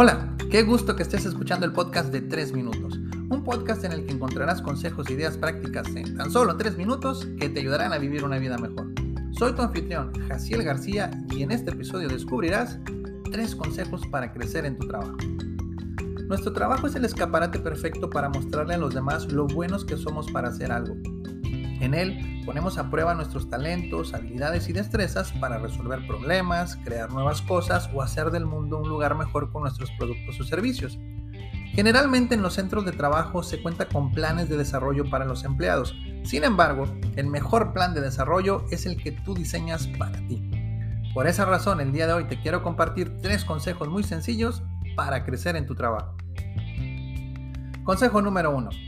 Hola, qué gusto que estés escuchando el podcast de 3 minutos. Un podcast en el que encontrarás consejos e ideas prácticas en tan solo 3 minutos que te ayudarán a vivir una vida mejor. Soy tu anfitrión, Jaciel García, y en este episodio descubrirás 3 consejos para crecer en tu trabajo. Nuestro trabajo es el escaparate perfecto para mostrarle a los demás lo buenos que somos para hacer algo. En él ponemos a prueba nuestros talentos, habilidades y destrezas para resolver problemas, crear nuevas cosas o hacer del mundo un lugar mejor con nuestros productos o servicios. Generalmente en los centros de trabajo se cuenta con planes de desarrollo para los empleados. Sin embargo, el mejor plan de desarrollo es el que tú diseñas para ti. Por esa razón, el día de hoy te quiero compartir tres consejos muy sencillos para crecer en tu trabajo. Consejo número 1.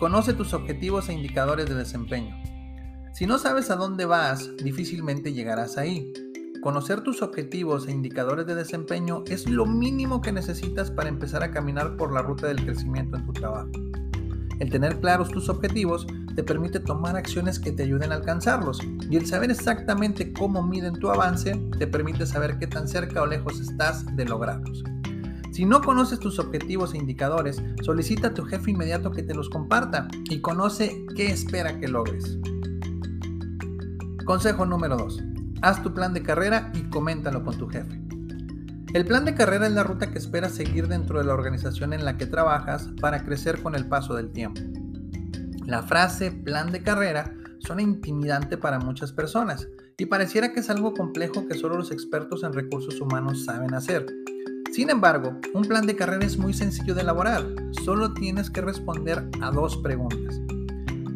Conoce tus objetivos e indicadores de desempeño. Si no sabes a dónde vas, difícilmente llegarás ahí. Conocer tus objetivos e indicadores de desempeño es lo mínimo que necesitas para empezar a caminar por la ruta del crecimiento en tu trabajo. El tener claros tus objetivos te permite tomar acciones que te ayuden a alcanzarlos y el saber exactamente cómo miden tu avance te permite saber qué tan cerca o lejos estás de lograrlos. Si no conoces tus objetivos e indicadores, solicita a tu jefe inmediato que te los comparta y conoce qué espera que logres. Consejo número 2. Haz tu plan de carrera y coméntalo con tu jefe. El plan de carrera es la ruta que esperas seguir dentro de la organización en la que trabajas para crecer con el paso del tiempo. La frase plan de carrera suena intimidante para muchas personas y pareciera que es algo complejo que solo los expertos en recursos humanos saben hacer. Sin embargo, un plan de carrera es muy sencillo de elaborar. Solo tienes que responder a dos preguntas.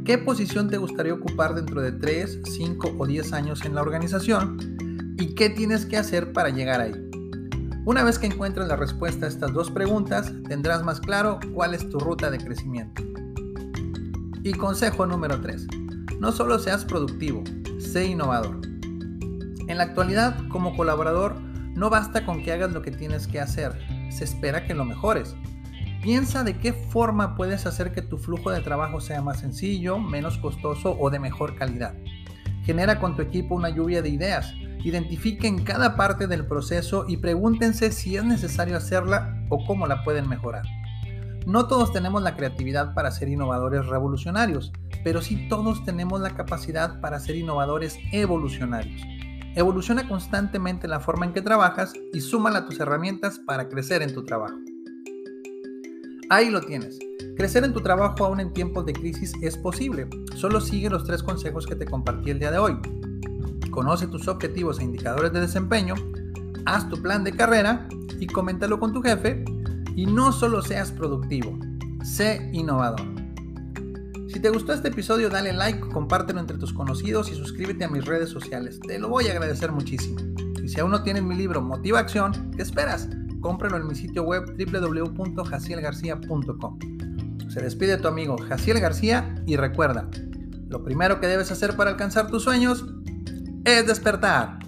¿Qué posición te gustaría ocupar dentro de 3, 5 o 10 años en la organización? ¿Y qué tienes que hacer para llegar ahí? Una vez que encuentres la respuesta a estas dos preguntas, tendrás más claro cuál es tu ruta de crecimiento. Y consejo número 3. No solo seas productivo, sé innovador. En la actualidad, como colaborador, no basta con que hagas lo que tienes que hacer, se espera que lo mejores. Piensa de qué forma puedes hacer que tu flujo de trabajo sea más sencillo, menos costoso o de mejor calidad. Genera con tu equipo una lluvia de ideas. Identifiquen cada parte del proceso y pregúntense si es necesario hacerla o cómo la pueden mejorar. No todos tenemos la creatividad para ser innovadores revolucionarios, pero sí todos tenemos la capacidad para ser innovadores evolucionarios. Evoluciona constantemente la forma en que trabajas y súmala tus herramientas para crecer en tu trabajo. Ahí lo tienes. Crecer en tu trabajo aún en tiempos de crisis es posible. Solo sigue los tres consejos que te compartí el día de hoy. Conoce tus objetivos e indicadores de desempeño, haz tu plan de carrera y coméntalo con tu jefe. Y no solo seas productivo, sé innovador. Si te gustó este episodio, dale like, compártelo entre tus conocidos y suscríbete a mis redes sociales. Te lo voy a agradecer muchísimo. Y si aún no tienes mi libro Motiva Acción, ¿qué esperas? Cómpralo en mi sitio web www.jacielgarcía.com. Se despide tu amigo Jaciel García y recuerda, lo primero que debes hacer para alcanzar tus sueños es despertar.